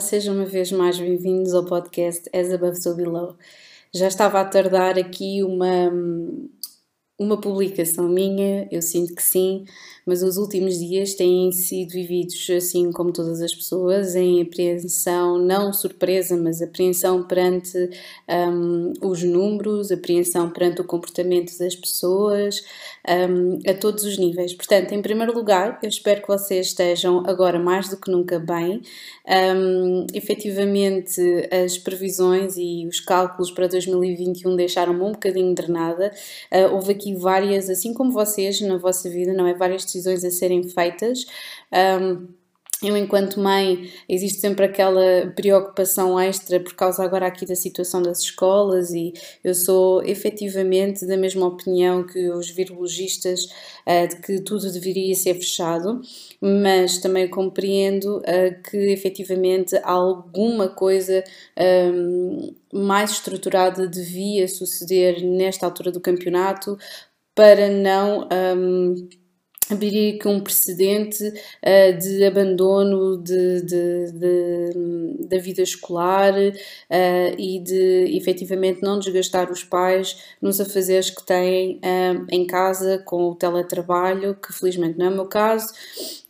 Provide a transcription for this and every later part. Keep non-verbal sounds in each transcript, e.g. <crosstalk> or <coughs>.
Sejam uma vez mais bem-vindos ao podcast As Above So Below. Já estava a tardar aqui uma, uma publicação minha, eu sinto que sim, mas os últimos dias têm sido vividos, assim como todas as pessoas, em apreensão, não surpresa, mas apreensão perante um, os números, apreensão perante o comportamento das pessoas, um, a todos os níveis. Portanto, em primeiro lugar, eu espero que vocês estejam agora mais do que nunca bem. Um, efetivamente, as previsões e os cálculos para 2021 deixaram-me um bocadinho drenada. Uh, houve aqui várias, assim como vocês na vossa vida, não é? Várias decisões a serem feitas. Um, eu, enquanto mãe, existe sempre aquela preocupação extra por causa agora aqui da situação das escolas, e eu sou efetivamente da mesma opinião que os virologistas uh, de que tudo deveria ser fechado, mas também compreendo uh, que efetivamente alguma coisa um, mais estruturada devia suceder nesta altura do campeonato para não. Um, abrir aqui um precedente uh, de abandono de, de, de, da vida escolar uh, e de efetivamente não desgastar os pais nos afazeres que têm uh, em casa com o teletrabalho, que felizmente não é o meu caso,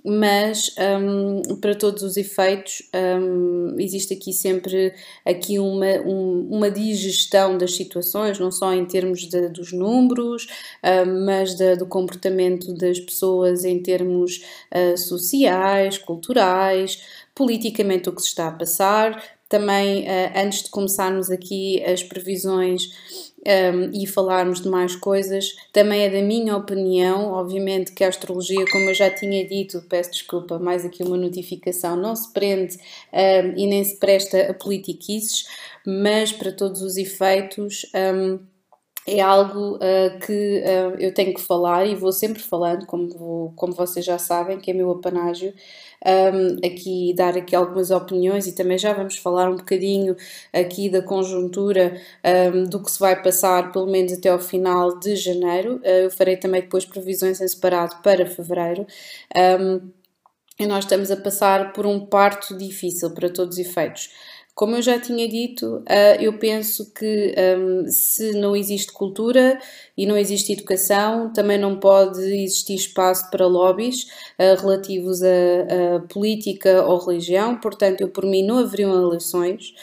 mas um, para todos os efeitos um, existe aqui sempre aqui uma, um, uma digestão das situações, não só em termos de, dos números, hum, mas do comportamento das pessoas em termos uh, sociais, culturais, politicamente o que se está a passar. Também, uh, antes de começarmos aqui as previsões um, e falarmos de mais coisas, também é da minha opinião, obviamente que a astrologia, como eu já tinha dito, peço desculpa, mais aqui uma notificação, não se prende um, e nem se presta a politiquices, mas para todos os efeitos. Um, é algo uh, que uh, eu tenho que falar e vou sempre falando, como, como vocês já sabem, que é meu apanágio, um, aqui dar aqui algumas opiniões e também já vamos falar um bocadinho aqui da conjuntura um, do que se vai passar pelo menos até ao final de janeiro. Uh, eu farei também depois previsões em separado para fevereiro. Um, e nós estamos a passar por um parto difícil para todos os efeitos. Como eu já tinha dito, uh, eu penso que um, se não existe cultura e não existe educação, também não pode existir espaço para lobbies uh, relativos a, política ou religião, portanto, eu por mim não haveriam eleições.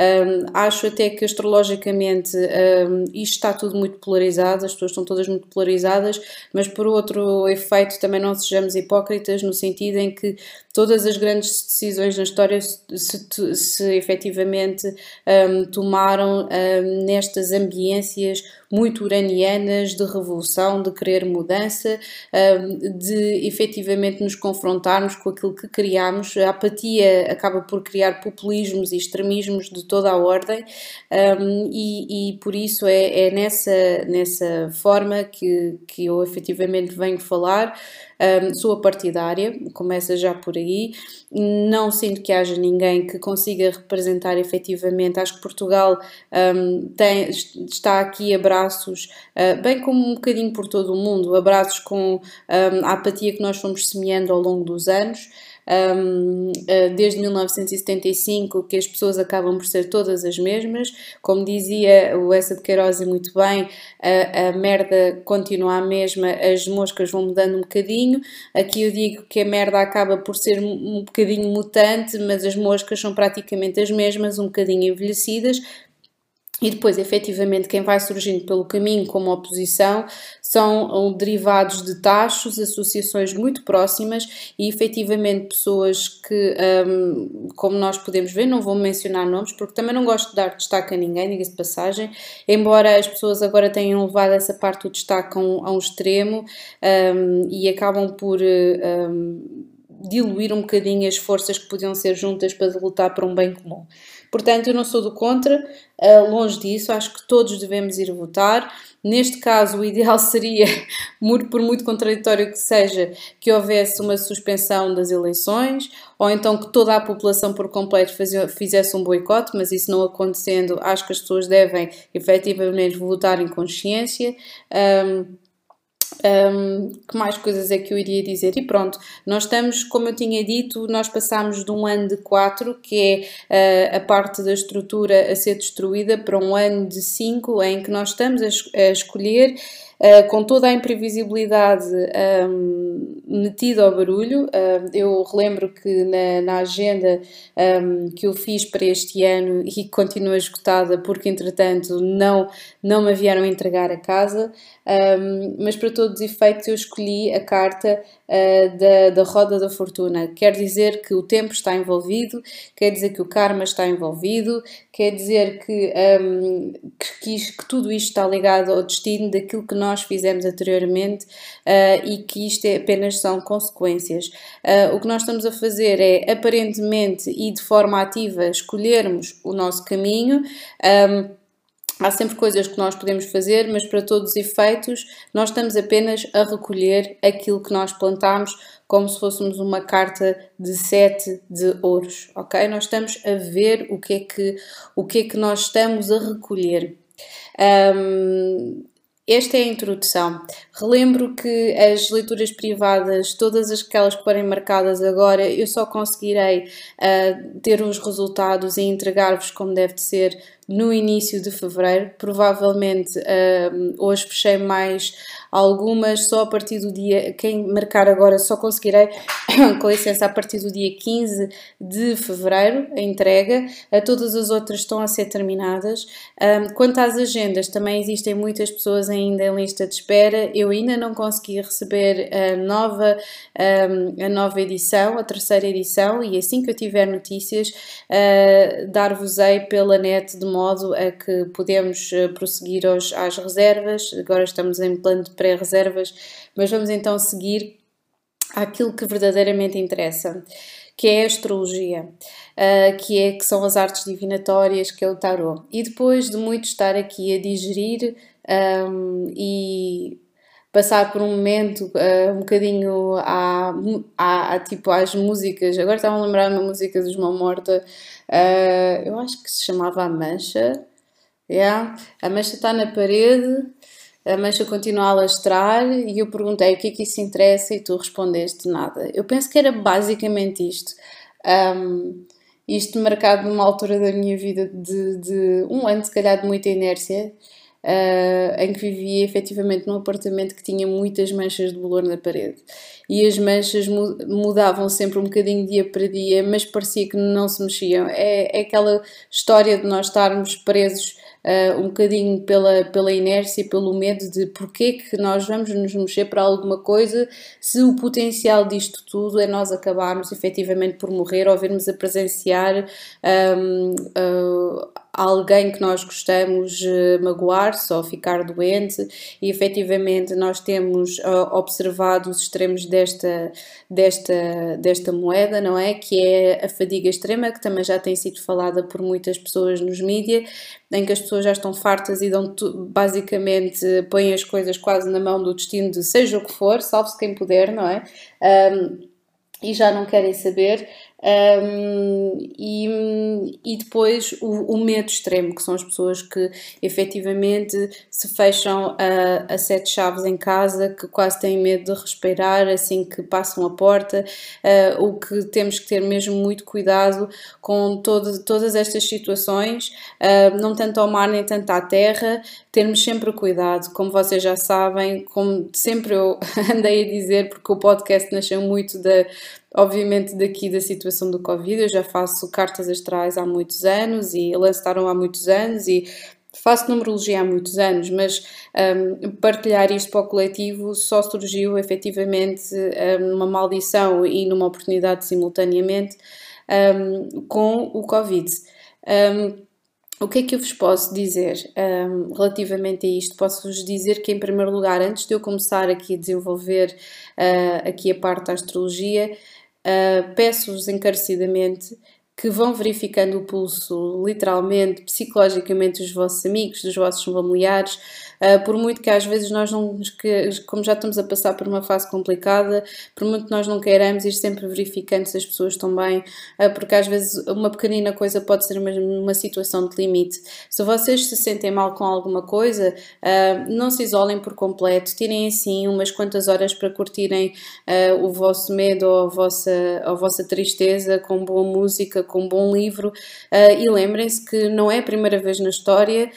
Um, acho até que astrologicamente um, isto está tudo muito polarizado, as pessoas estão todas muito polarizadas, mas por outro efeito também não sejamos hipócritas no sentido em que todas as grandes decisões na história se, se, efetivamente um, tomaram nestas ambiências muito uranianas de revolução, de querer mudança, de efetivamente nos confrontarmos com aquilo que criamos. A apatia acaba por criar populismos e extremismos de toda a ordem, e, e por isso é, é nessa, nessa forma que, que eu efetivamente venho falar. Um, sou partidária, começa já por aí. Não sinto que haja ninguém que consiga representar efetivamente. Acho que Portugal um, tem, está aqui a braços, uh, bem como um bocadinho por todo o mundo, abraços com um, a apatia que nós fomos semeando ao longo dos anos um, ah, desde 1975 que as pessoas acabam por ser todas as mesmas. Como dizia o Essa de Queiroz muito bem, a, a merda continua a mesma, as moscas vão mudando um bocadinho. Aqui eu digo que a merda acaba por ser um bocadinho mutante, mas as moscas são praticamente as mesmas, um bocadinho envelhecidas, e depois, efetivamente, quem vai surgindo pelo caminho como oposição são derivados de tachos, associações muito próximas e, efetivamente, pessoas que, um, como nós podemos ver, não vou mencionar nomes porque também não gosto de dar destaque a ninguém, diga-se passagem, embora as pessoas agora tenham levado essa parte do destaque a um, a um extremo um, e acabam por. Diluir um bocadinho as forças que podiam ser juntas para lutar por um bem comum. Portanto, eu não sou do contra, uh, longe disso, acho que todos devemos ir votar. Neste caso, o ideal <laughs> seria, por muito contraditório que seja, que houvesse uma suspensão das eleições, ou então que toda a população por completo fizesse um boicote, mas isso não acontecendo, acho que as pessoas devem efetivamente votar em consciência. Um, um, que mais coisas é que eu iria dizer? E pronto, nós estamos, como eu tinha dito, nós passamos de um ano de 4, que é uh, a parte da estrutura a ser destruída, para um ano de 5, em que nós estamos a, a escolher uh, com toda a imprevisibilidade um, metida ao barulho. Uh, eu relembro que na, na agenda um, que eu fiz para este ano <laughs> e que continua esgotada porque entretanto não, não me vieram entregar a casa, um, mas para todos os efeitos eu escolhi a carta uh, da, da roda da fortuna. Quer dizer que o tempo está envolvido, quer dizer que o karma está envolvido, quer dizer que, um, que, que, tudo isto está ligado ao destino daquilo que nós fizemos anteriormente uh, e que isto é, apenas são consequências. Uh, o que nós estamos a fazer é aparentemente e de forma ativa escolhermos o nosso caminho. Um, Há sempre coisas que nós podemos fazer, mas para todos os efeitos, nós estamos apenas a recolher aquilo que nós plantamos, como se fôssemos uma carta de sete de ouros, ok? Nós estamos a ver o que é que, o que, é que nós estamos a recolher. Um, esta é a introdução. Relembro que as leituras privadas, todas aquelas que forem marcadas agora, eu só conseguirei uh, ter os resultados e entregar-vos como deve de ser no início de fevereiro. Provavelmente uh, hoje fechei mais algumas só a partir do dia. Quem marcar agora só conseguirei, <coughs> com licença, a partir do dia 15 de fevereiro, a entrega. Todas as outras estão a ser terminadas. Quanto às agendas, também existem muitas pessoas ainda em lista de espera. Eu ainda não consegui receber a nova, a nova edição, a terceira edição, e assim que eu tiver notícias, uh, dar-vos-ei pela net de modo a que podemos eh, prosseguir aos, às reservas. Agora estamos em plano de pré-reservas, mas vamos então seguir aquilo que verdadeiramente interessa, que é a astrologia, uh, que, é, que são as artes divinatórias, que é o tarot. E depois de muito estar aqui a digerir um, e passar por um momento uh, um bocadinho à, tipo às músicas. Agora estava a lembrar uma música dos Mão Morta, uh, eu acho que se chamava A Mancha. Yeah. A mancha está na parede, a mancha continua a lastrar e eu perguntei o que é que isso interessa e tu respondeste nada. Eu penso que era basicamente isto. Um, isto marcado numa altura da minha vida de, de um ano, se calhar, de muita inércia uh, em que vivia efetivamente num apartamento que tinha muitas manchas de bolor na parede. E as manchas mudavam sempre um bocadinho dia para dia, mas parecia que não se mexiam. É, é aquela história de nós estarmos presos uh, um bocadinho pela, pela inércia pelo medo de porque que nós vamos nos mexer para alguma coisa se o potencial disto tudo é nós acabarmos efetivamente por morrer ou vermos a presenciar um, uh, alguém que nós gostamos uh, magoar-se ou ficar doente e efetivamente nós temos uh, observado os extremos desta, desta, desta moeda, não é? Que é a fadiga extrema, que também já tem sido falada por muitas pessoas nos mídias, em que as pessoas já estão fartas e dão basicamente põem as coisas quase na mão do destino de seja o que for, salve-se quem puder, não é? Um, e já não querem saber. Um, e, e depois o, o, medo extremo, que são as pessoas que efetivamente se fecham a, a, sete chaves em casa, que quase têm medo de respirar assim que passam a porta, uh, o que temos que ter mesmo muito cuidado com todo, todas estas situações, uh, não tanto ao mar nem tanto à terra, termos sempre cuidado, como vocês já sabem, como sempre eu <laughs> andei a dizer, porque o podcast nasceu muito da obviamente daqui da situação do Covid, eu já faço cartas astrais há muitos anos e lançaram há muitos anos e faço numerologia há muitos anos, mas um, partilhar isto para o coletivo só surgiu efetivamente um, numa maldição e numa oportunidade simultaneamente um, com o Covid. Um, o que é que eu vos posso dizer um, relativamente a isto? Posso-vos dizer que, em primeiro lugar, antes de eu começar aqui a desenvolver uh, aqui a parte da astrologia, uh, peço-vos encarecidamente que vão verificando o pulso, literalmente, psicologicamente, dos vossos amigos, dos vossos familiares, Uh, por muito que às vezes nós não, como já estamos a passar por uma fase complicada, por muito que nós não queiramos ir sempre verificando se as pessoas estão bem, uh, porque às vezes uma pequenina coisa pode ser uma, uma situação de limite. Se vocês se sentem mal com alguma coisa, uh, não se isolem por completo, tirem assim umas quantas horas para curtirem o vosso medo ou a vossa, a vossa tristeza com boa música, com bom livro e lembrem-se que não é a primeira vez na história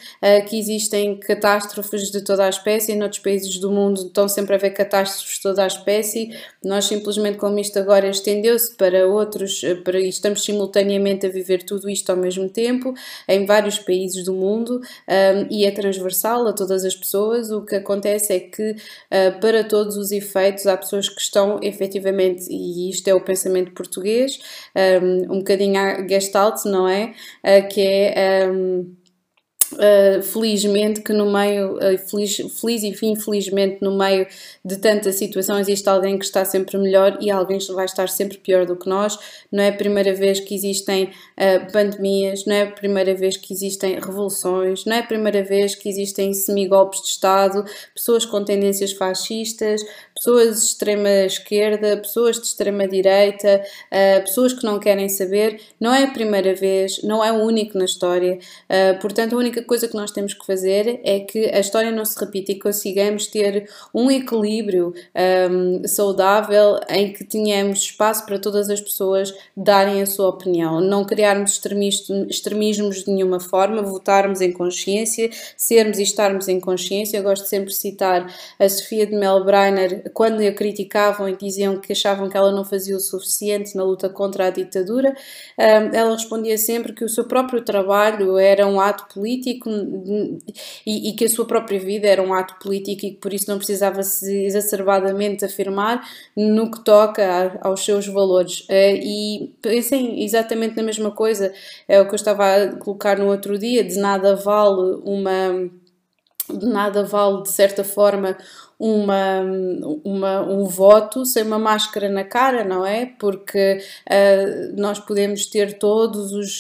que existem catástrofes de toda a espécie, em outros países do mundo estão sempre a haver catástrofes de toda a espécie, nós simplesmente como isto agora estendeu-se para outros, eh, para, estamos simultaneamente a viver tudo isto ao mesmo tempo, em vários países do mundo, um, e é transversal a todas as pessoas, o que acontece é que uh, para todos os efeitos há pessoas que estão efetivamente, e isto é o pensamento português, um, um bocadinho gestalt, não é? Uh, que é... Um, Uh, felizmente que no meio, uh, feliz, feliz e infelizmente no meio de tantas situações existe alguém que está sempre melhor e alguém vai estar sempre pior do que nós. Não é a primeira vez que existem uh, pandemias, não é a primeira vez que existem revoluções, não é a primeira vez que existem semigolpes de Estado, pessoas com tendências fascistas, pessoas de extrema esquerda, pessoas de extrema direita, uh, pessoas que não querem saber. Não é a primeira vez, não é o único na história. Uh, portanto, a única coisa que nós temos que fazer é que a história não se repita e consigamos ter um equilíbrio um, ehm, saudável em que tenhamos espaço para todas as pessoas darem a sua opinião. Não criarmos extremismos de nenhuma forma, votarmos em consciência, sermos e estarmos em consciência. Eu gosto sempre de citar a Sofia de Melbreiner quando a criticavam e diziam que achavam que ela não fazia o suficiente na luta contra a ditadura, ela respondia sempre que o seu próprio trabalho era um ato político e, que a sua própria vida era um ato político e que por isso não precisava se exacerbadamente afirmar no que toca aos seus valores. Eh, e pensem exatamente na mesma coisa, é o que eu estava a colocar no outro dia: de nada vale uma de nada vale, de certa forma, uma, uma, um voto sem uma máscara na cara, não é? Porque uh, nós podemos ter todos os.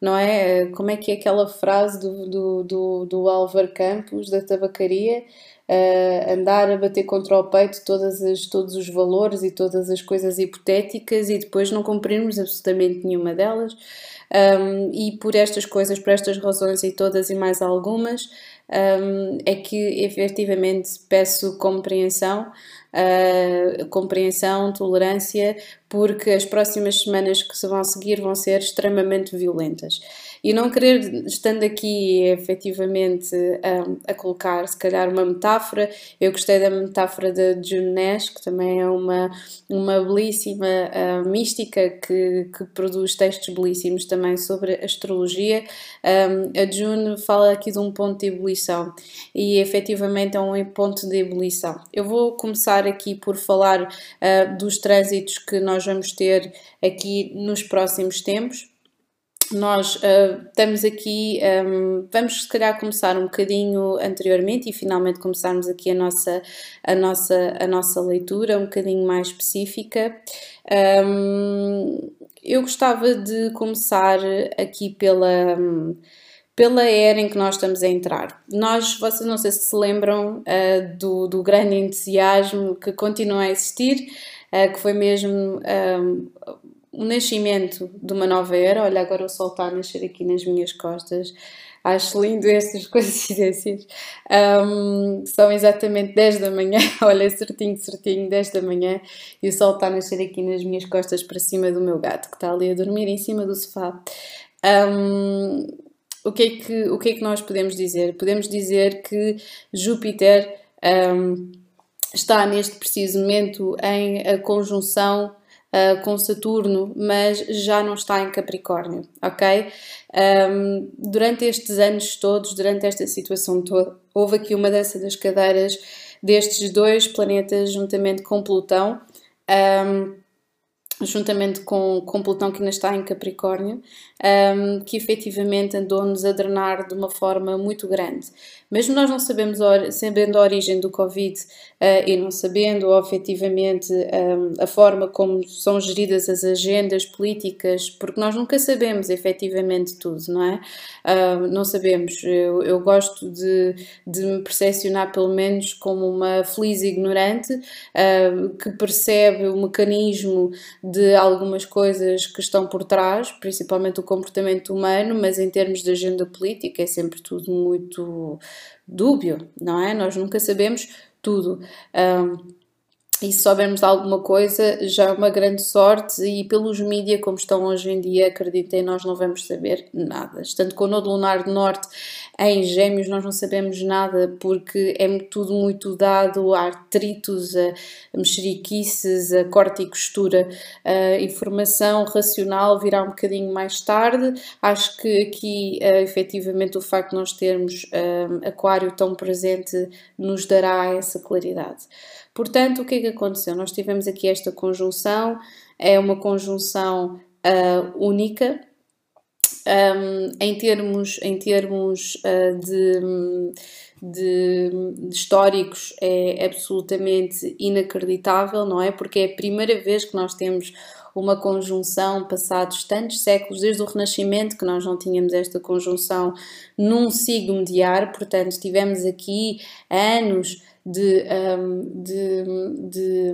Não é? Como é que é aquela frase do, do, do, do Álvaro Campos, da tabacaria? Uh, andar a bater contra o peito todas as, todos os valores e todas as coisas hipotéticas e depois não cumprirmos absolutamente nenhuma delas. Um, e por estas coisas, por estas razões e todas e mais algumas, um, é que efetivamente peço compreensão uh, compreensão, tolerância, porque as próximas semanas que se vão seguir vão ser extremamente violentas. E não querer, estando aqui efetivamente a, a colocar, se calhar, uma metáfora, eu gostei da metáfora da June Nash, que também é uma, uma belíssima uh, mística que, que produz textos belíssimos também sobre astrologia. Um, a June fala aqui de um ponto de ebulição e efetivamente é um ponto de ebulição. Eu vou começar aqui por falar uh, dos trânsitos que nós vamos ter aqui nos próximos tempos nós uh, estamos aqui, um, vamos se calhar começar um bocadinho anteriormente e finalmente começarmos aqui a nossa, a nossa, a nossa leitura um bocadinho mais específica. Um, eu gostava de começar aqui pela. Pela era em que nós estamos a entrar. Nós, vocês não sei se se lembram uh, do, do grande entusiasmo que continua a existir, uh, que foi mesmo um, o nascimento de uma nova era. Olha, agora o sol está a nascer aqui nas minhas costas. Acho lindo estas <laughs> coincidências. Um, são exatamente 10 da manhã, <laughs> olha, certinho, certinho, 10 da manhã, e o sol está a nascer aqui nas minhas costas para cima do meu gato, que está ali a dormir em cima do sofá. Um, o que, é que, o que é que nós podemos dizer? Podemos dizer que Júpiter um, está neste preciso momento em conjunção uh, com Saturno, mas já não está em Capricórnio, ok? Um, durante estes anos todos, durante esta situação toda, houve aqui uma dança das cadeiras destes dois planetas juntamente com Plutão. Um, juntamente com, com Plutão que ainda está em Capricórnio, um, que efetivamente andou-nos a drenar de uma forma muito grande. Mesmo nós não sabemos, sabendo a origem do Covid uh, e não sabendo efetivamente um, a forma como são geridas as agendas políticas, porque nós nunca sabemos efetivamente tudo, não é? Uh, não sabemos. Eu, eu gosto de, de me percepcionar pelo menos como uma feliz ignorante uh, que percebe o mecanismo de algumas coisas que estão por trás, principalmente o comportamento humano, mas em termos de agenda política é sempre tudo muito dúbio, não é? Nós nunca sabemos tudo. Um, e se soubermos alguma coisa, já é uma grande sorte. E pelos mídias, como estão hoje em dia, acreditem, nós não vamos saber nada. Estando com o Nodo Lunar do Norte em Gêmeos, nós não sabemos nada porque é tudo muito dado a artritos, a mexeriquices, a corte e costura. A informação racional virá um bocadinho mais tarde. Acho que aqui, uh, efetivamente, o facto de nós termos uh, Aquário tão presente nos dará essa claridade. Portanto, o que é que aconteceu? Nós tivemos aqui esta conjunção, é uma conjunção uh, única. Um, em termos, em termos uh, de, de, de, históricos é absolutamente inacreditável, não é? Porque é a primeira vez que nós temos uma conjunção passados tantos séculos, desde o Renascimento, que nós não tínhamos esta conjunção num signo diário, portanto, tivemos aqui anos de, um, de, de,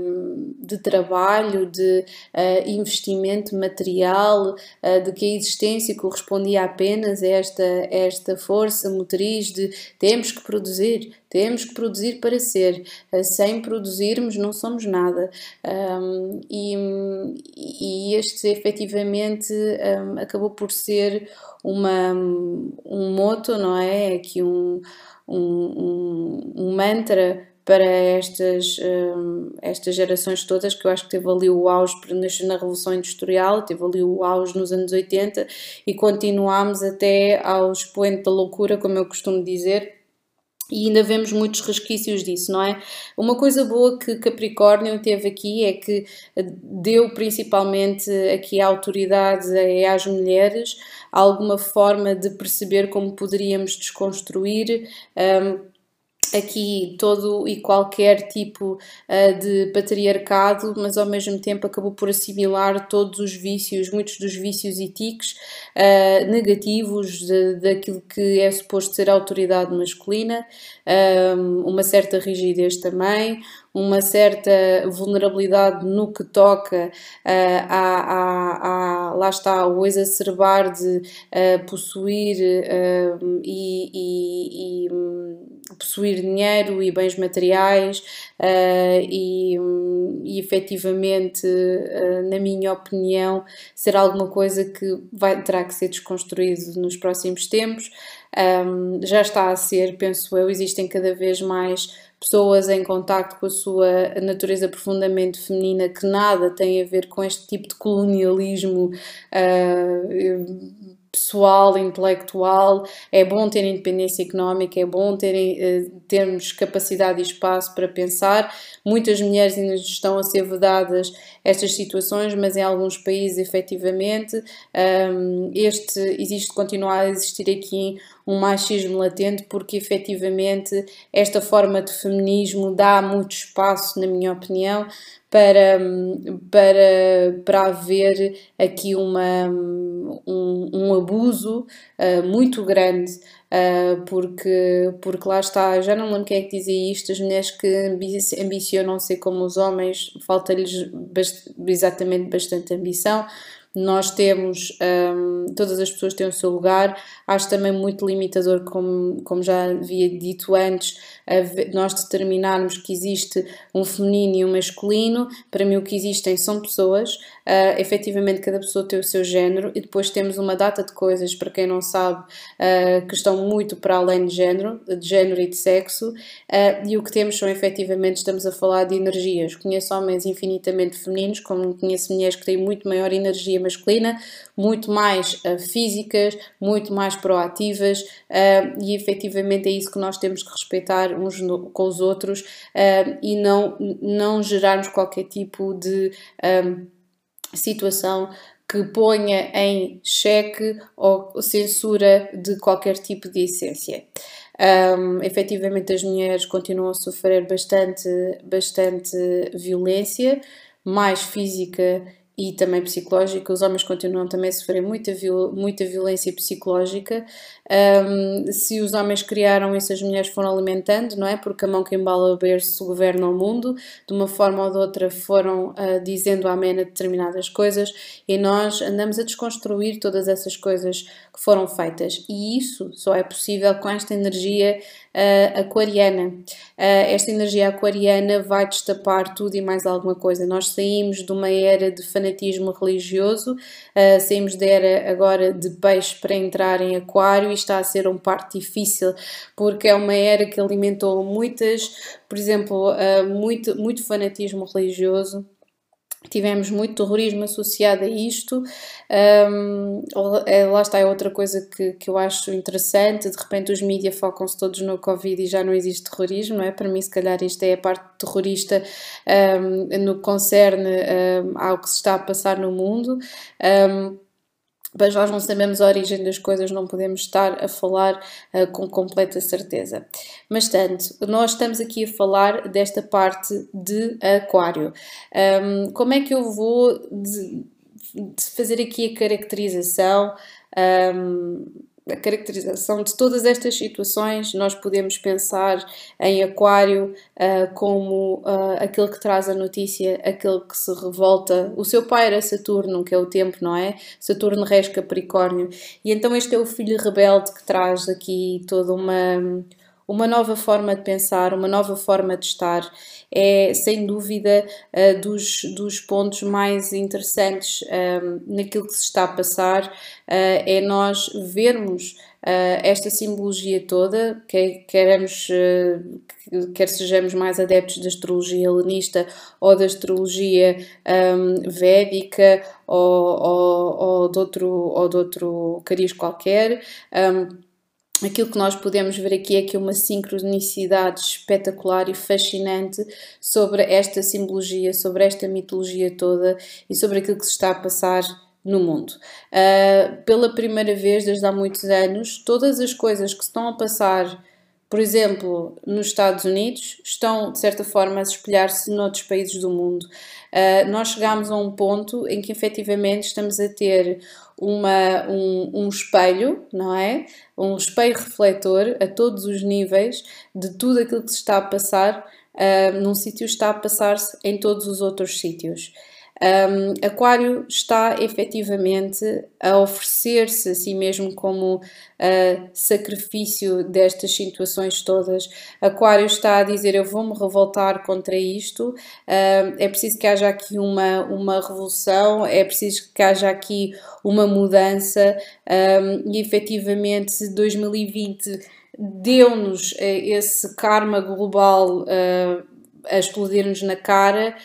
de, trabalho, de uh, investimento material, uh, de que a existência correspondia apenas a esta, esta força motriz de temos que produzir, temos que produzir para ser. Uh, sem produzirmos não somos nada. Um, e, e este efetivamente um, acabou por ser uma, um moto, não é? Aqui um um, um, um mantra para estas, um, estas gerações todas, que eu acho que teve ali o auge na Revolução Industrial, teve ali o auge nos anos 80 e continuamos até ao expoente da loucura, como eu costumo dizer, e ainda vemos muitos resquícios disso, não é? Uma coisa boa que Capricórnio teve aqui é que deu principalmente aqui a autoridade às mulheres alguma forma de perceber como poderíamos desconstruir um, aqui todo e qualquer tipo uh, de patriarcado, mas ao mesmo tempo acabou por assimilar todos os vícios, muitos dos vícios e tiques uh, negativos daquilo que é suposto ser a autoridade masculina, um, uma certa rigidez também, uma certa vulnerabilidade no que toca uh, a, a, a, lá está, o exacerbar de uh, possuir uh, e, e, e um, possuir dinheiro e bens materiais e, um, e efetivamente, na minha opinião, ser alguma coisa que vai, terá que ser desconstruído nos próximos tempos. Um, já está a ser, penso eu, existem cada vez mais pessoas em contacto com a sua natureza profundamente feminina que nada tem a ver com este tipo de colonialismo uh, pessoal, intelectual, é bom ter independência económica, é bom terem, eh, termos capacidade e espaço para pensar. Muitas mulheres ainda estão a ser vedadas estas situações, mas em alguns países, efetivamente, um, este existe, continua a existir aqui um machismo latente, porque efetivamente esta forma de feminismo dá muito espaço, na minha opinião, para, para, para haver aqui uma, um, um abuso uh, muito grande, uh, porque, porque lá está, já não lembro quem é que dizia isto, as mulheres que ambicionam ser como os homens, falta-lhes bast exatamente bastante ambição, nós temos, um, todas as pessoas têm o seu lugar, acho também muito limitador, como, como já havia dito antes, nós determinarmos que existe um feminino e um masculino, para mim o que existem são pessoas, uh, efetivamente cada pessoa tem o seu género e depois temos uma data de coisas, para quem não sabe, uh, que estão muito para além de género, de género e de sexo, uh, e o que temos são efetivamente, estamos a falar de energias. Conheço homens infinitamente femininos, como conheço mulheres que têm muito maior energia masculina, muito mais uh, físicas, muito mais proativas uh, e efetivamente é isso que nós temos que respeitar uns com os outros uh, e não, não gerarmos qualquer tipo de um, situação que ponha em xeque ou censura de qualquer tipo de essência. Um, efetivamente, as mulheres continuam a sofrer bastante, bastante violência, mais física e também psicológica. Os homens continuam também a sofrer muita, viol muita violência psicológica. Um, se os homens criaram isso, as mulheres foram alimentando, não é? Porque a mão que embala o berço governa o mundo, de uma forma ou de outra foram uh, dizendo amém a determinadas coisas e nós andamos a desconstruir todas essas coisas que foram feitas. E isso só é possível com esta energia uh, aquariana. Uh, esta energia aquariana vai destapar tudo e mais alguma coisa. Nós saímos de uma era de fanatismo religioso, uh, saímos da era agora de peixe para entrar em aquário e está a ser um parte difícil porque é uma era que alimentou muitas, por exemplo, muito, muito fanatismo religioso tivemos muito terrorismo associado a isto. Um, lá está, é outra coisa que, que eu acho interessante. De repente, os mídias focam-se todos no Covid e já não existe terrorismo, não é? Para mim, se calhar, isto é a parte terrorista um, no que concerne um, ao que se está a passar no mundo. Um, mas nós não sabemos a origem das coisas, não podemos estar a falar uh, com completa certeza. Mas tanto, nós estamos aqui a falar desta parte de aquário. Um, como é que eu vou de, de fazer aqui a caracterização? Um, a caracterização de todas estas situações, nós podemos pensar em Aquário uh, como uh, aquele que traz a notícia, aquele que se revolta. O seu pai era Saturno, que é o tempo, não é? Saturno rege Capricórnio. E então este é o filho rebelde que traz aqui toda uma uma nova forma de pensar, uma nova forma de estar. É sem dúvida uh, dos, dos pontos mais interessantes um, ehm, naquilo que se está a passar, uh, é nós vermos uh, esta simbologia toda, que queremos, quer sejamos mais adeptos da astrologia helenista ou da astrologia um, ehm, védica ou, ou, ou, de outro, ou de outro cariz qualquer. Um, ehm, aquilo que nós podemos ver aqui é que uma sincronicidade espetacular e fascinante sobre esta simbologia, sobre esta mitologia toda e sobre aquilo que se está a passar no mundo. Uh, pela primeira vez desde há muitos anos, todas as coisas que estão a passar, por exemplo, nos Estados Unidos, estão de certa forma a espelhar-se noutros países do mundo. Uh, nós chegamos a um ponto em que efetivamente estamos a ter uma, um, um espelho, não é? Um espelho refletor a todos os níveis de tudo aquilo que se está a passar uh, num sítio está a passar-se em todos os outros sítios. Um, Aquário está efetivamente a oferecer-se a si mesmo como uh, sacrifício destas situações todas. Aquário está a dizer: Eu vou-me revoltar contra isto. Uh, é preciso que haja aqui uma, uma revolução, é preciso que haja aqui uma mudança um, e efetivamente 2020 deu-nos uh, esse karma global uh, a explodir-nos na cara.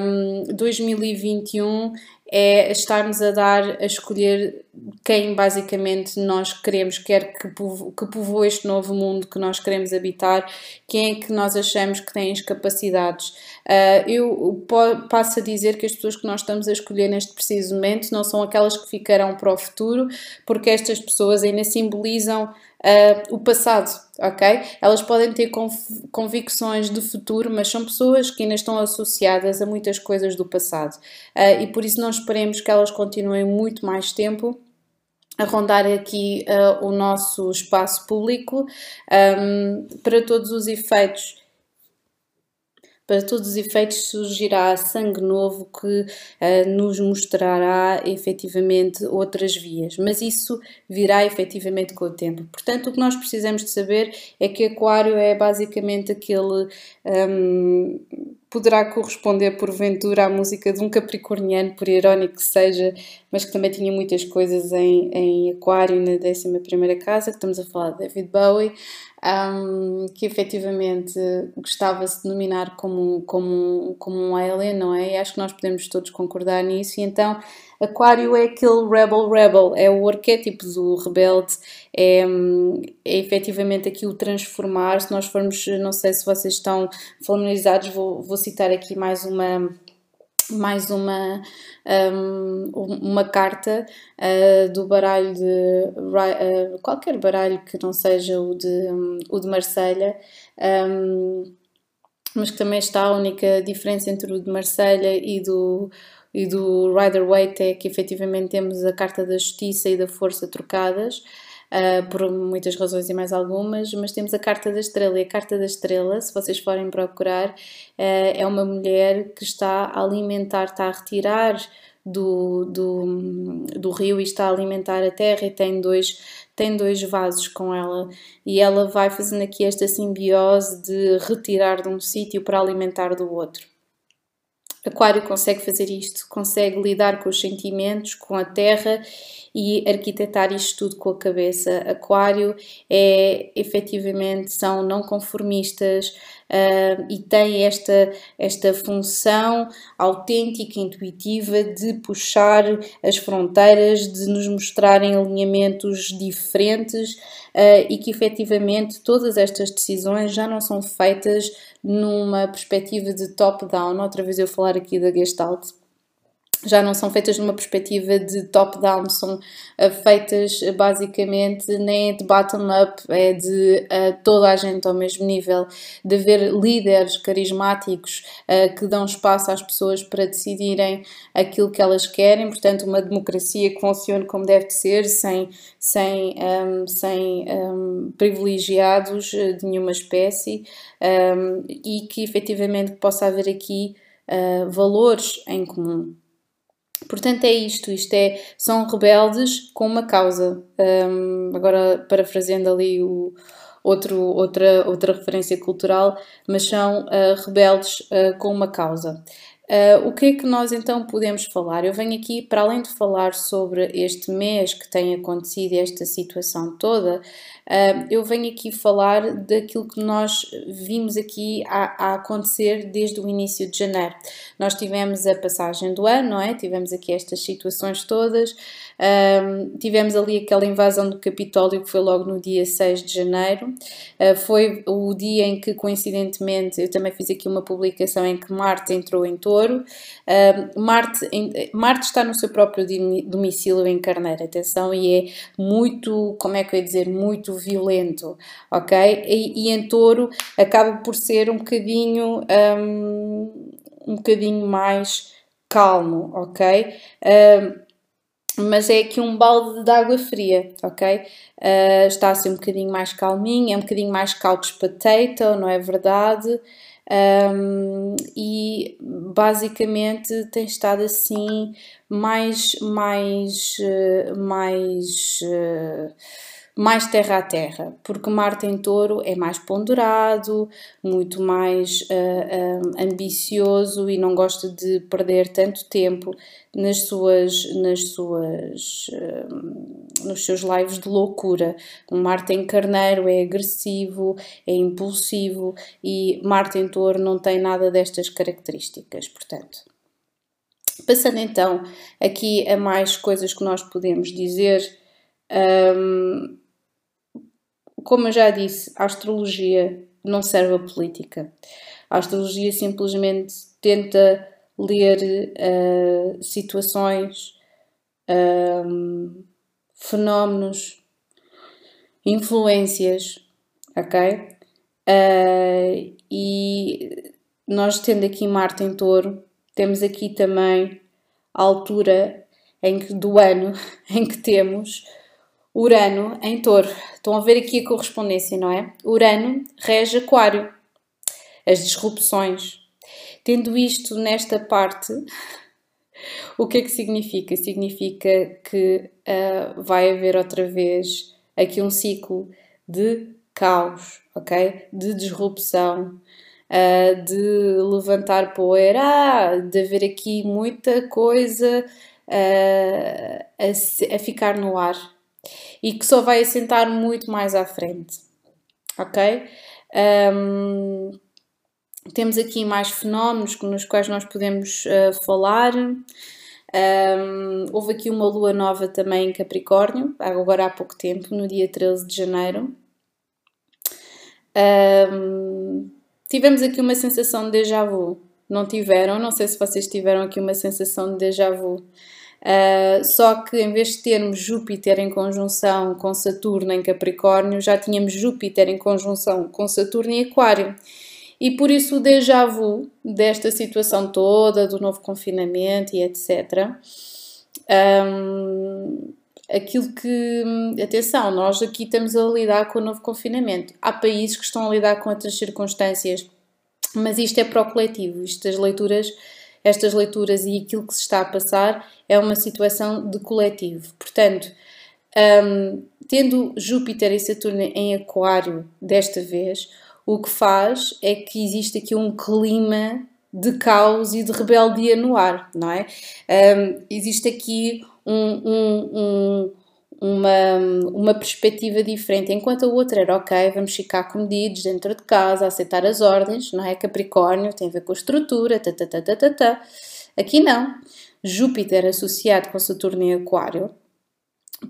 Um, 2021 é estarmos a dar a escolher quem basicamente nós queremos, quer que, povo, que povoe este novo mundo que nós queremos habitar, quem é que nós achamos que tem as capacidades. Uh, eu passo a dizer que as pessoas que nós estamos a escolher neste preciso momento não são aquelas que ficarão para o futuro, porque estas pessoas ainda simbolizam uh, o passado, ok? Elas podem ter convicções de futuro, mas são pessoas que ainda estão associadas a muitas coisas do passado uh, e por isso não esperemos que elas continuem muito mais tempo a rondar aqui uh, o nosso espaço público um, para todos os efeitos para todos os efeitos surgirá sangue novo que uh, nos mostrará efetivamente outras vias, mas isso virá efetivamente com o tempo. Portanto, o que nós precisamos de saber é que Aquário é basicamente aquele. Um, poderá corresponder porventura à música de um capricorniano, por irónico que seja, mas que também tinha muitas coisas em, em Aquário na 11 casa, que estamos a falar de David Bowie, um, que efetivamente gostava-se de nominar como, como, como um alien, não é? E acho que nós podemos todos concordar nisso, e então Aquário é aquele rebel rebel, é o arquétipo do rebelde, é, é efetivamente aqui o transformar. Se nós formos, não sei se vocês estão familiarizados, vou, vou citar aqui mais uma mais uma, um, uma carta uh, do baralho de uh, qualquer baralho que não seja o de, um, o de Marselha, um, mas que também está a única diferença entre o de Marselha e do, e do Rider Waite é que efetivamente temos a carta da justiça e da força trocadas uh, por muitas razões e mais algumas, mas temos a Carta da Estrela. E a Carta da Estrela, se vocês forem procurar, uh, é uma mulher que está a alimentar, está a retirar do, do, do rio e está a alimentar a terra e tem dois, tem dois vasos com ela e ela vai fazendo aqui esta simbiose de retirar de um sítio para alimentar do outro. Aquário consegue fazer isto, consegue lidar com os sentimentos, com a terra e arquitetar isto tudo com a cabeça. Aquário é efetivamente são não conformistas uh, e tem esta, esta função autêntica, intuitiva de puxar as fronteiras, de nos mostrarem alinhamentos diferentes uh, e que efetivamente todas estas decisões já não são feitas numa perspectiva de top-down. Outra vez eu falar aqui da Gestalt já não são feitas numa perspectiva de top-down, são uh, feitas uh, basicamente nem de bottom-up, é de uh, toda a gente ao mesmo nível, de haver líderes carismáticos que dão espaço às pessoas para decidirem aquilo que elas querem, portanto, uma democracia que funcione como deve ser, sem, sem, um, sem um, privilegiados de nenhuma espécie um, e que efetivamente possa haver aqui valores em comum. Portanto, é isto, isto é, são rebeldes com uma causa. Um, agora, parafraseando ali o, outro, outra, outra referência cultural, mas são uh, rebeldes uh, com uma causa. Uh, o que é que nós então podemos falar? Eu venho aqui, para além de falar sobre este mês que tem acontecido, esta situação toda, uh, eu venho aqui falar daquilo que nós vimos aqui a, a, acontecer desde o início de janeiro. Nós tivemos a passagem do ano, não é? Tivemos aqui estas situações todas. Um, tivemos ali aquela invasão do Capitólio que foi logo no dia 6 de janeiro. Uh, foi o dia em que, coincidentemente, eu também fiz aqui uma publicação em que Marte entrou em touro. Uh, Marte, em, Marte está no seu próprio domicílio em Carneiro, atenção, e é muito, como é que eu ia dizer, muito violento, ok? E, e em touro acaba por ser um bocadinho, um, um bocadinho mais calmo, ok? Uh, mas é aqui um balde de água fria, ok? Uh, está assim um bocadinho mais calminho, é um bocadinho mais couch potato, não é verdade? Um, e basicamente tem estado assim mais, mais, uh, mais uh, mais terra a terra, porque Marte em touro é mais ponderado, muito mais uh, ambicioso e não gosta de perder tanto tempo nas suas, nas suas, uh, nos seus lives de loucura. Marte em carneiro é agressivo, é impulsivo e Marte em touro não tem nada destas características, portanto. Passando então aqui a mais coisas que nós podemos dizer um, como eu já disse, a astrologia não serve a política. A astrologia simplesmente tenta ler uh, situações, um, fenómenos, influências, ok? Uh, e nós tendo aqui Marte em touro, temos aqui também a altura em que, do ano <laughs> em que temos Urano em touro. Estão a ver aqui a correspondência, não é? Urano rege Aquário, as disrupções. Tendo isto nesta parte, o que é que significa? Significa que uh, vai haver outra vez aqui um ciclo de caos, ok? De disrupção, uh, de levantar poeira, ah, de haver aqui muita coisa uh, a, a ficar no ar e que só vai assentar muito mais à frente, ok? Um, temos aqui mais fenómenos nos quais nós podemos uh, falar. Um, houve aqui uma lua nova também em Capricórnio, agora há pouco tempo, no dia 13 de janeiro. Um, tivemos aqui uma sensação de déjà vu, Não tiveram? Não sei se vocês tiveram aqui uma sensação de déjà vu. Uh, só que em vez de termos Júpiter em conjunção com Saturno em Capricórnio, já tínhamos Júpiter em conjunção com Saturno em Aquário. E por isso o déjà vu desta situação toda, do novo confinamento e etc. Um, aquilo que. Atenção, nós aqui estamos a lidar com o novo confinamento. Há países que estão a lidar com outras circunstâncias, mas isto é para o coletivo. Isto, as leituras, estas leituras e aquilo que se está a passar é uma situação de coletivo. Portanto, um, tendo Júpiter e Saturno em Aquário desta vez, o que faz é que existe aqui um clima de caos e de rebeldia no ar, não é? Um, existe aqui um, um, uma, uma perspectiva diferente, enquanto a outra era ok, vamos ficar comedidos dentro de casa, aceitar as ordens, não é? Capricórnio tem a ver com a estrutura, ta, ta, ta, ta, ta, ta. Aqui não. Júpiter associado com Saturno em Aquário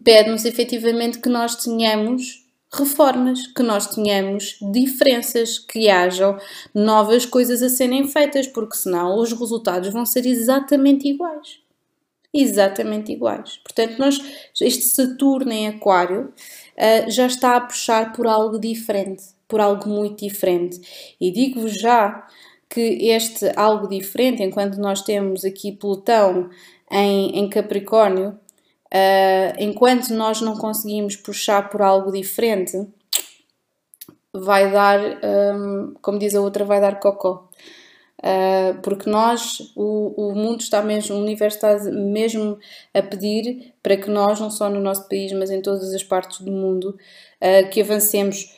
pede-nos efetivamente que nós tenhamos reformas, que nós tenhamos diferenças, que hajam novas coisas a serem feitas, porque senão os resultados vão ser exatamente iguais. Exatamente iguais. Portanto, nós, este Saturno em Aquário uh, já está a puxar por algo diferente, por algo muito diferente. E digo-vos já que este algo diferente, enquanto nós temos aqui Plutão em, em Capricórnio, Uh, enquanto nós não conseguimos puxar por algo diferente, vai dar, um, como diz a outra, vai dar cocó. Uh, porque nós, o, o mundo está mesmo, o universo está mesmo a pedir para que nós, não só no nosso país, mas em todas as partes do mundo, uh, que avancemos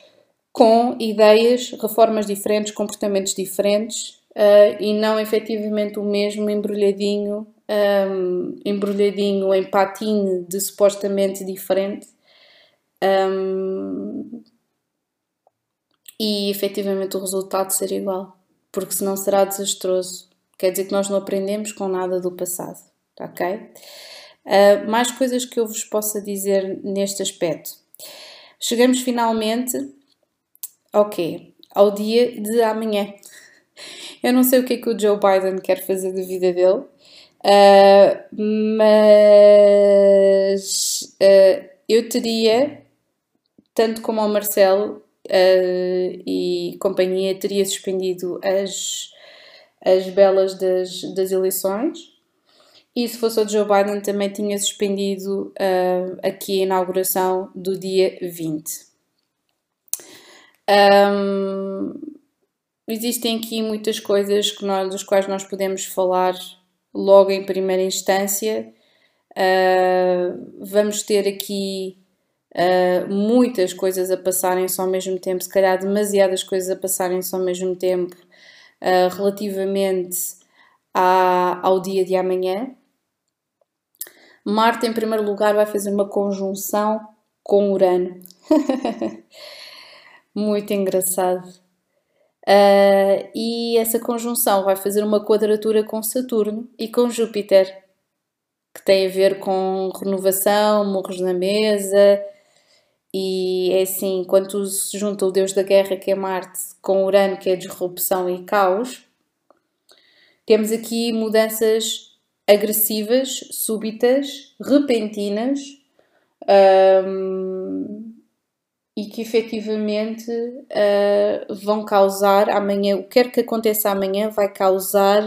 com ideias, reformas diferentes, comportamentos diferentes uh, e não efetivamente o mesmo embrulhadinho um, embrulhadinho em patinho de supostamente diferente. Um, e efetivamente o resultado ser igual, porque senão será desastroso. Quer dizer que nós não aprendemos com nada do passado, ok? Uh, mais coisas que eu vos possa dizer neste aspecto. Chegamos finalmente, ok, ao dia de amanhã. Eu não sei o que é que o Joe Biden quer fazer da vida dele, Uh, mas uh, eu teria, tanto como o Marcelo uh, e companhia, teria suspendido as, as belas das, das eleições. E se fosse o Joe Biden, também tinha suspendido aqui a inauguração do dia 20. Um, existem aqui muitas coisas que nós, das quais nós podemos falar logo em primeira instância. Uh, vamos ter aqui uh, muitas coisas a passarem-se ao mesmo tempo, se calhar demasiadas coisas a passarem-se ao mesmo tempo uh, relativamente à, ao dia de amanhã. Marte, em primeiro lugar, vai fazer uma conjunção com Urano. <laughs> Muito engraçado. Uh, e essa conjunção vai fazer uma quadratura com Saturno e com Júpiter, que tem a ver com renovação, morros na mesa. E é assim, quando se junta o deus da guerra, que é Marte, com Urano, que é disrupção e caos, temos aqui mudanças agressivas, súbitas, repentinas. Um, e que efetivamente uh, vão causar amanhã, o que quer que aconteça amanhã, vai causar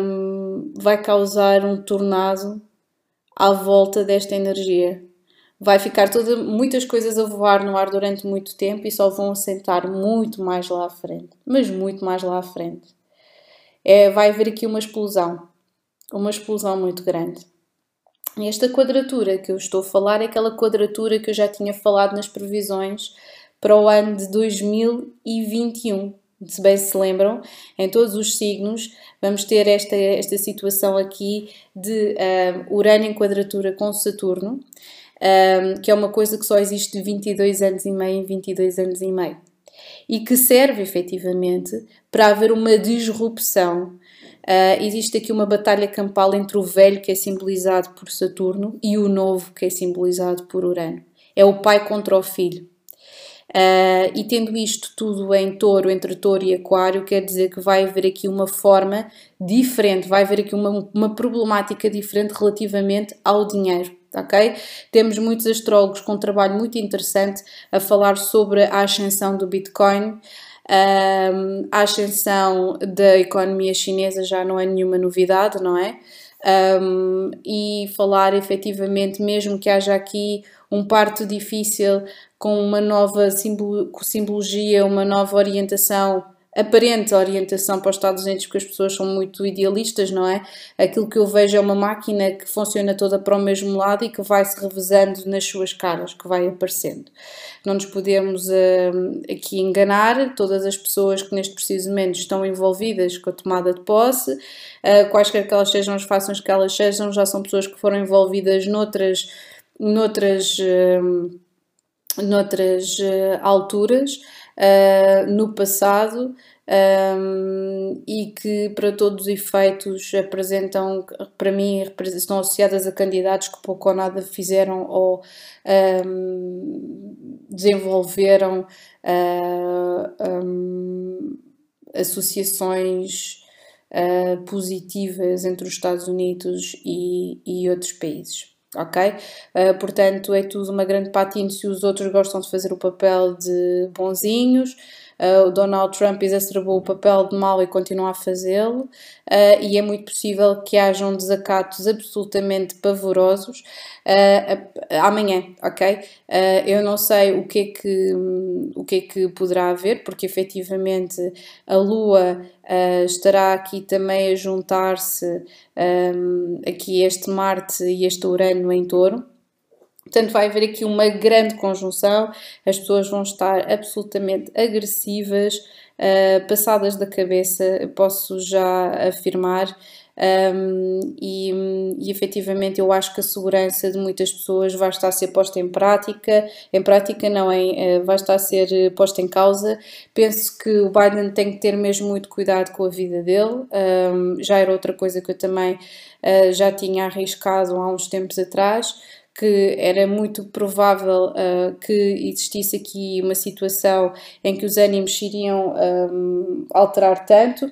um, vai causar um tornado à volta desta energia. Vai ficar toda, muitas coisas a voar no ar durante muito tempo e só vão assentar muito mais lá à frente. Mas muito mais lá à frente. É, vai haver aqui uma explosão. Uma explosão muito grande. Esta quadratura que eu estou a falar é aquela quadratura que eu já tinha falado nas previsões para o ano de 2021. Se bem se lembram, em todos os signos vamos ter esta, esta situação aqui de um, Urano em quadratura com Saturno, um, que é uma coisa que só existe de 22 anos e meio em 22 anos e meio. E que serve efetivamente para haver uma disrupção Uh, existe aqui uma batalha campal entre o velho, que é simbolizado por Saturno, e o novo, que é simbolizado por Urano. É o pai contra o filho. Uh, e tendo isto tudo em touro, entre touro e aquário, quer dizer que vai haver aqui uma forma diferente, vai haver aqui uma, uma problemática diferente relativamente ao dinheiro. Ok? Temos muitos astrólogos com um trabalho muito interessante a falar sobre a ascensão do Bitcoin. Um, a ascensão da economia chinesa já não é nenhuma novidade, não é? Um, e falar efetivamente, mesmo que haja aqui um parto difícil com uma nova simbologia, uma nova orientação aparente orientação para os Estados Unidos, porque as pessoas são muito idealistas, não é? Aquilo que eu vejo é uma máquina que funciona toda para o mesmo lado e que vai se revezando nas suas caras, que vai aparecendo. Não nos podemos uh, aqui enganar, todas as pessoas que neste preciso momento estão envolvidas com a tomada de posse, uh, quaisquer que elas sejam as fações que elas sejam, já são pessoas que foram envolvidas noutras, noutras, uh, noutras alturas uh, no passado um, e que, para todos os efeitos, apresentam, para mim, estão associadas a candidatos que pouco ou nada fizeram ou um, desenvolveram uh, um, associações uh, positivas entre os Estados Unidos e, e outros países ok? Uh, portanto, é tudo uma grande patina se os outros gostam de fazer o papel de bonzinhos. Uh, o Donald Trump exacerbou o papel de mau e continua a fazê-lo, uh, e é muito possível que hajam desacatos absolutamente pavorosos amanhã, ok? eu não sei o que, é que, o que é que poderá haver, porque efetivamente a Lua estará aqui também a juntar-se aqui este Marte e este Urano em touro. Portanto, vai haver aqui uma grande conjunção, as pessoas vão estar absolutamente agressivas, uh, passadas da cabeça, posso já afirmar, um, e, e efetivamente eu acho que a segurança de muitas pessoas vai estar a ser posta em prática, em prática não, em, eh, vai estar a ser posta em causa. Penso que o Biden tem que ter mesmo muito cuidado com a vida dele, um, já era outra coisa que eu também uh, já tinha arriscado há uns tempos atrás que era muito provável uh, que existisse aqui uma situação em que os ânimos se iriam um, alterar tanto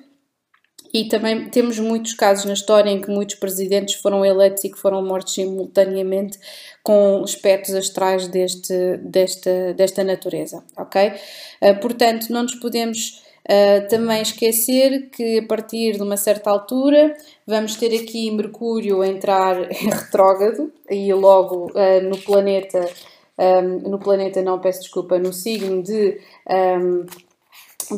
e também temos muitos casos na história em que muitos presidentes foram eleitos e que foram mortos simultaneamente com aspectos astrais deste, desta, desta natureza, ok? Uh, portanto, não nos podemos uh, também esquecer que a partir de uma certa altura vamos ter aqui Mercúrio entrar <laughs> em retrógrado e logo uh, no planeta, um, no planeta não, peço desculpa, no signo de, um,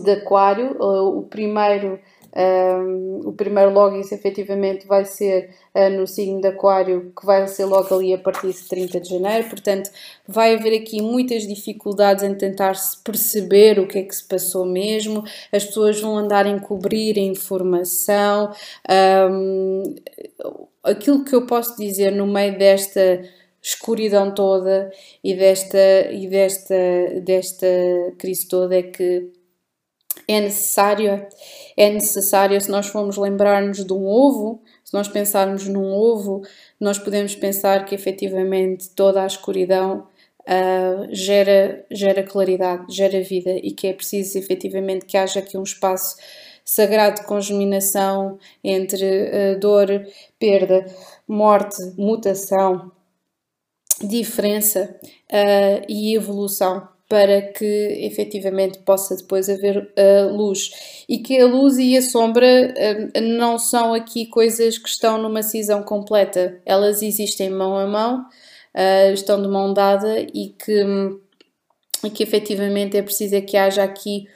de Aquário, o primeiro um, o primeiro login efetivamente vai ser uh, no signo de Aquário, que vai ser logo ali a partir de 30 de janeiro. Portanto, vai haver aqui muitas dificuldades em tentar se perceber o que é que se passou mesmo. As pessoas vão andar a encobrir a informação. Um, aquilo que eu posso dizer no meio desta escuridão toda e desta, e desta, desta crise toda é que é necessário, é necessário se nós formos lembrar-nos de um ovo, se nós pensarmos num ovo, nós podemos pensar que efetivamente toda a escuridão uh, gera, gera claridade, gera vida e que é preciso efetivamente que haja aqui um espaço sagrado de congeminação entre uh, dor, perda, morte, mutação, diferença uh, e evolução para que efetivamente possa depois haver uh, luz. E que a luz e a sombra uh, não são aqui coisas que estão numa cisão completa, elas existem mão a mão, uh, estão de mão dada e que, e que efetivamente é preciso é que haja aqui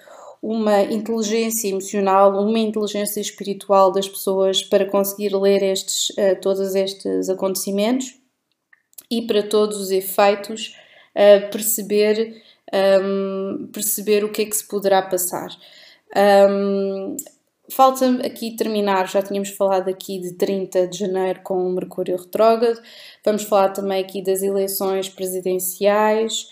uma inteligência emocional, uma inteligência espiritual das pessoas para conseguir ler estes, todos estes acontecimentos e para todos os efeitos perceber um, perceber o que é que se poderá passar. Um, falta aqui terminar, já tínhamos falado aqui de 30 de janeiro com o Mercúrio retrógrado, vamos falar também aqui das eleições presidenciais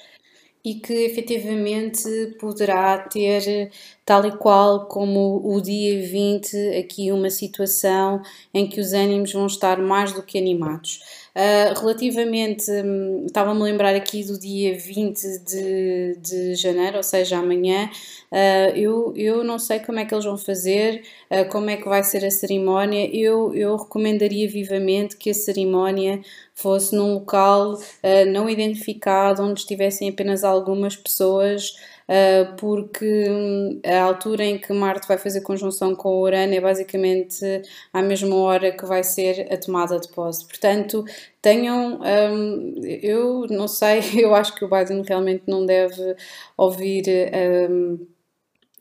e que efetivamente poderá ter tal e qual como o dia 20, aqui uma situação em que os ânimos vão estar mais do que animados. Uh, relativamente, um, estava-me a lembrar aqui do dia 20 de, de janeiro, ou seja, amanhã, uh, eu, eu não sei como é que eles vão fazer, uh, como é que vai ser a cerimónia, eu, eu recomendaria vivamente que a cerimónia fosse num local não identificado, onde estivessem apenas algumas pessoas ah, porque hum, a altura em que Marte vai fazer conjunção com Urano é basicamente à mesma hora que vai ser a tomada de posse. Portanto, tenham, um, eu não sei, <laughs> eu acho que o Biden realmente não deve ouvir. Um,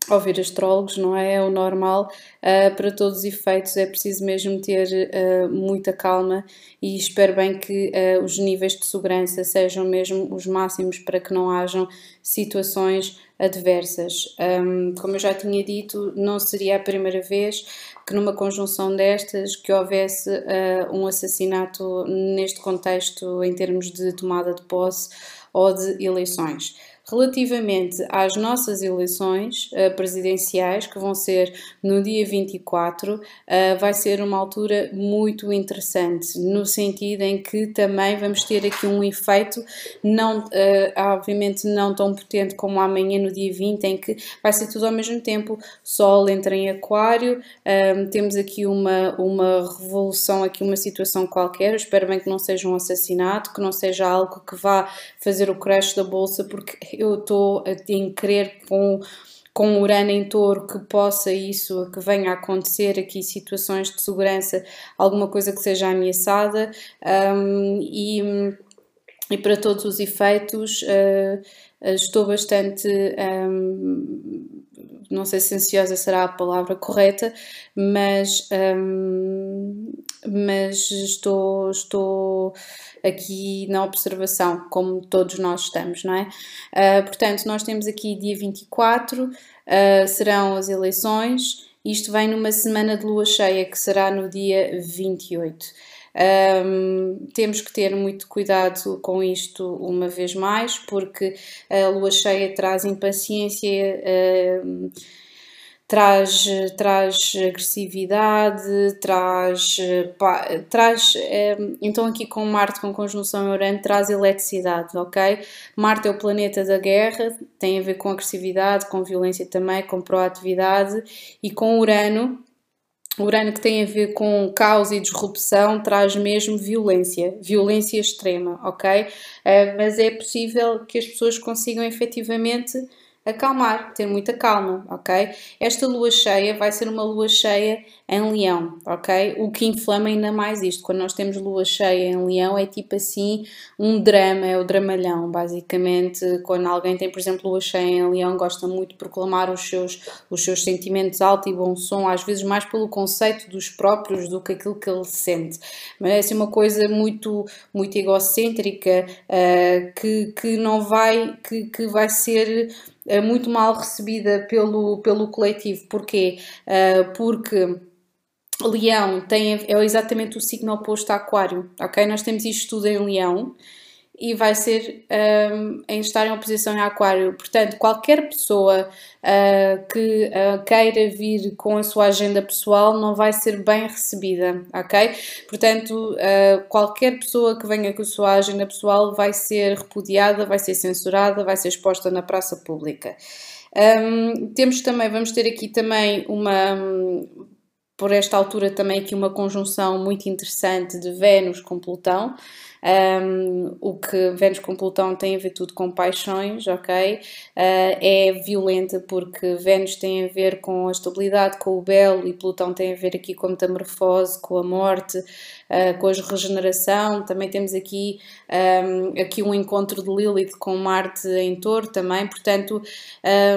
ouvir astrólogos, não é? É o normal. Uh, para todos os efeitos, é preciso mesmo ter uh, muita calma e espero bem que uh, os níveis de segurança sejam mesmo os máximos para que não hajam situações adversas. Um, como eu já tinha dito, não seria a primeira vez que numa conjunção destas que houvesse um assassinato neste contexto em termos de tomada de posse ou de eleições. Relativamente às nossas eleições uh, presidenciais, que vão ser no dia 24, uh, eh, vai ser uma altura muito interessante, no sentido em que também vamos ter aqui um efeito, não, uh, obviamente não tão potente como amanhã, no dia 20, em que vai ser tudo ao mesmo tempo, Sol entra em Aquário, temos aqui uma, uma revolução, aqui uma situação qualquer, espero bem que não seja um assassinato, que não seja algo que vá fazer o crash da Bolsa, porque eu estou a crer com com Urano em touro que possa isso, que venha a acontecer aqui situações de segurança, alguma coisa que seja ameaçada um, e, e para todos os efeitos uh, estou bastante um, não sei se ansiosa será a palavra correta, mas, um, mas estou, estou aqui na observação, como todos nós estamos, não é? Uh, portanto, nós temos aqui dia 24, uh, ah, serão as eleições, isto vem numa semana de lua cheia, que será no dia 28. Um, temos que ter muito cuidado com isto uma vez mais, porque a lua cheia traz impaciência. Uh, traz, traz agressividade, traz, pá, traz então aqui com Marte com conjunção Urano traz eletricidade, ok? Marte é o planeta da guerra, tem a ver com agressividade, com violência também, com proatividade e com Urano Urano que tem a ver com caos e disrupção traz mesmo violência, violência extrema, ok? Uh, mas é possível que as pessoas consigam efetivamente acalmar, ter muita calma, ok? Esta lua cheia vai ser uma lua cheia em leão, ok? O que inflama ainda mais isto. Quando nós temos lua cheia em leão, é tipo assim um drama, é o dramalhão, basicamente. Quando alguém tem, por exemplo, lua cheia em leão, gosta muito de proclamar os seus, os seus sentimentos alto e bom som, às vezes mais pelo conceito dos próprios do que aquilo que ele sente. Mas é assim uma coisa muito, muito egocêntrica uh, que, que não vai, que, que vai ser é muito mal recebida pelo, pelo coletivo. Porquê? Uh, porque Leão tem, é exatamente o signo oposto a Aquário, ok? Nós temos isto tudo em Leão e vai ser um, em estar em oposição a Aquário. Portanto, qualquer pessoa uh, que uh, queira vir com a sua agenda pessoal não vai ser bem recebida, ok? Portanto, uh, qualquer pessoa que venha com a sua agenda pessoal vai ser repudiada, vai ser censurada, vai ser exposta na praça pública. Um, temos também, vamos ter aqui também uma, por esta altura também aqui uma conjunção muito interessante de Vênus com Plutão. Um, o que Vênus com Plutão tem a ver tudo com paixões, ok? Uh, é violenta porque Vênus tem a ver com a estabilidade, com o belo, e Plutão tem a ver aqui com a metamorfose, com a morte, uh, com a regeneração. Também temos aqui, um, aqui um encontro de Lilith com Marte em touro também, portanto,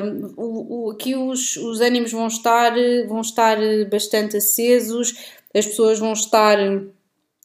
um, o, o, aqui os, os ânimos vão estar, vão estar bastante acesos, as pessoas vão estar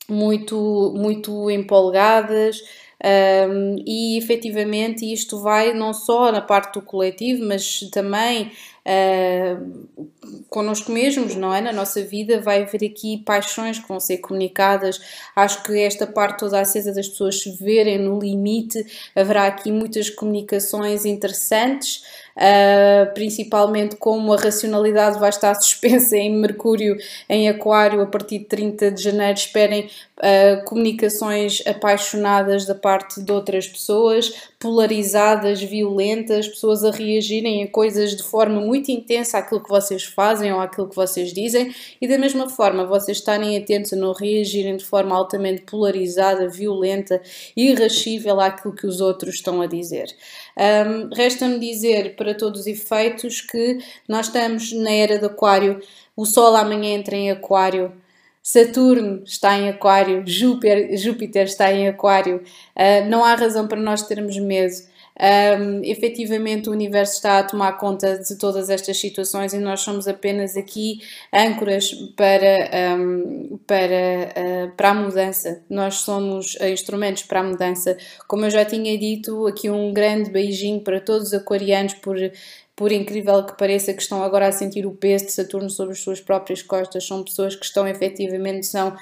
muito, muito empolgadas. Um, e efetivamente isto vai não só na parte do coletivo, mas também uh, connosco mesmos, não é? Na nossa vida vai haver aqui paixões que vão ser comunicadas. Acho que esta parte toda acesa das pessoas se verem no limite, haverá aqui muitas comunicações interessantes uh, principalmente como a racionalidade vai estar <laughs> suspensa em Mercúrio, em Aquário, a partir de 30 de janeiro. Esperem uh, comunicações apaixonadas da parte de outras pessoas, polarizadas, violentas, pessoas a reagirem a coisas de forma muito intensa àquilo que vocês fazem ou àquilo que vocês dizem, e da mesma forma vocês estarem atentos a não reagirem de forma altamente polarizada, violenta e irascível àquilo que os outros estão a dizer. Um, Resta-me dizer, para todos os efeitos, que nós estamos na era do Aquário, o Sol amanhã entra em Aquário. Saturno está em Aquário, Júpiter, Júpiter está em Aquário, uh, não há razão para nós termos medo um, efetivamente o universo está a tomar conta de todas estas situações e nós somos apenas aqui âncoras para, um, para, uh, para a mudança. Nós somos instrumentos para a mudança. Como eu já tinha dito, aqui um grande beijinho para todos os aquarianos por por incrível que pareça, que estão agora a sentir o peso de Saturno sobre as suas próprias costas, são pessoas que estão efetivamente, são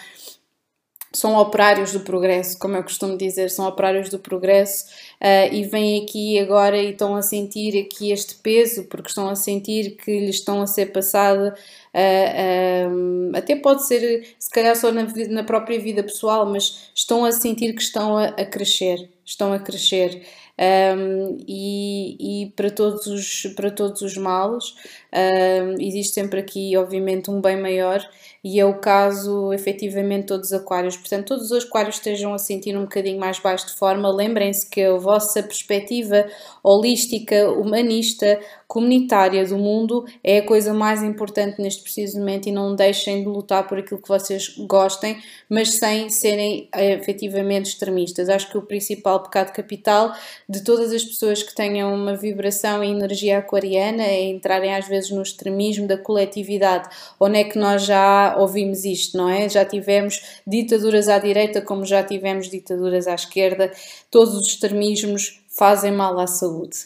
são operários do progresso, como eu costumo dizer, são operários do progresso uh, e vêm aqui agora e estão a sentir aqui este peso, porque estão a sentir que lhes estão a ser passado, uh, uh, até pode ser se calhar só na, na, própria vida pessoal, mas estão a sentir que estão a, a crescer, estão a crescer. Um, e, e, para, todos os, para todos os males um, existe sempre aqui obviamente um bem maior e é o caso efetivamente todos os aquários. Portanto, todos os aquários estejam a sentir um bocadinho mais baixo de forma, lembrem-se que a vossa perspectiva holística, humanista, comunitária do mundo é a coisa mais importante neste preciso momento e não deixem de lutar por aquilo que vocês gostem, mas sem serem eh, efetivamente extremistas. Acho que o principal pecado capital de todas as pessoas que tenham uma vibração e energia aquariana é entrarem às vezes no extremismo da coletividade. Onde é que nós já ouvimos isto, não é? Já tivemos ditaduras à direita, como já tivemos ditaduras à esquerda, todos os extremismos fazem mal à saúde.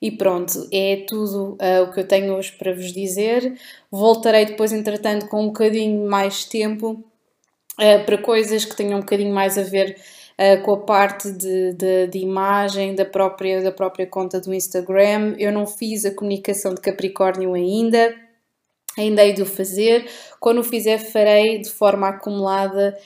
E pronto, é tudo uh, o que eu tenho hoje para vos dizer. Voltarei depois, entretanto, com um bocadinho mais tempo uh, para coisas que tenham um bocadinho mais a ver uh, com a parte de, de, de, imagem da própria, da própria conta do Instagram. Eu não fiz a comunicação de Capricórnio ainda ainda hei de o fazer. Quando o fizer, farei de forma acumulada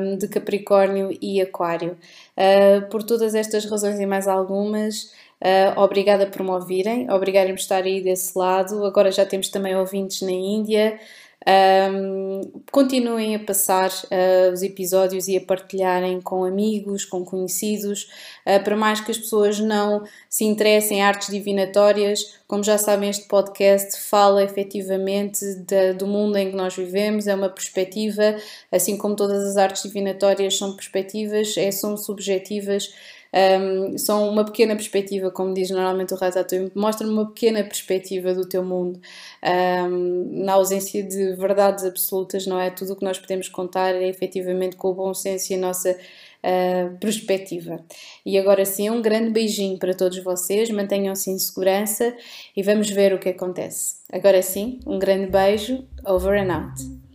um, de Capricórnio e Aquário. Uh, por todas estas razões e mais algumas, uh, obrigada por me ouvirem, obrigada por estar aí desse lado. Agora já temos também ouvintes na Índia. Um, continuem a passar uh, os episódios e a partilharem com amigos, com conhecidos, uh, para mais que as pessoas não se interessem em artes divinatórias. Como já sabem, este podcast fala efetivamente de, do mundo em que nós vivemos, é uma perspectiva, assim como todas as artes divinatórias são perspectivas, é, são subjetivas um, são uma pequena perspectiva, como diz normalmente o Ratatouille, mostra-me uma pequena perspectiva do teu mundo. Um, na ausência de verdades absolutas, não é? Tudo o que nós podemos contar é efetivamente com o bom senso e a nossa uh, perspectiva. E agora sim, um grande beijinho para todos vocês, mantenham-se em segurança e vamos ver o que acontece. Agora sim, um grande beijo, over and out.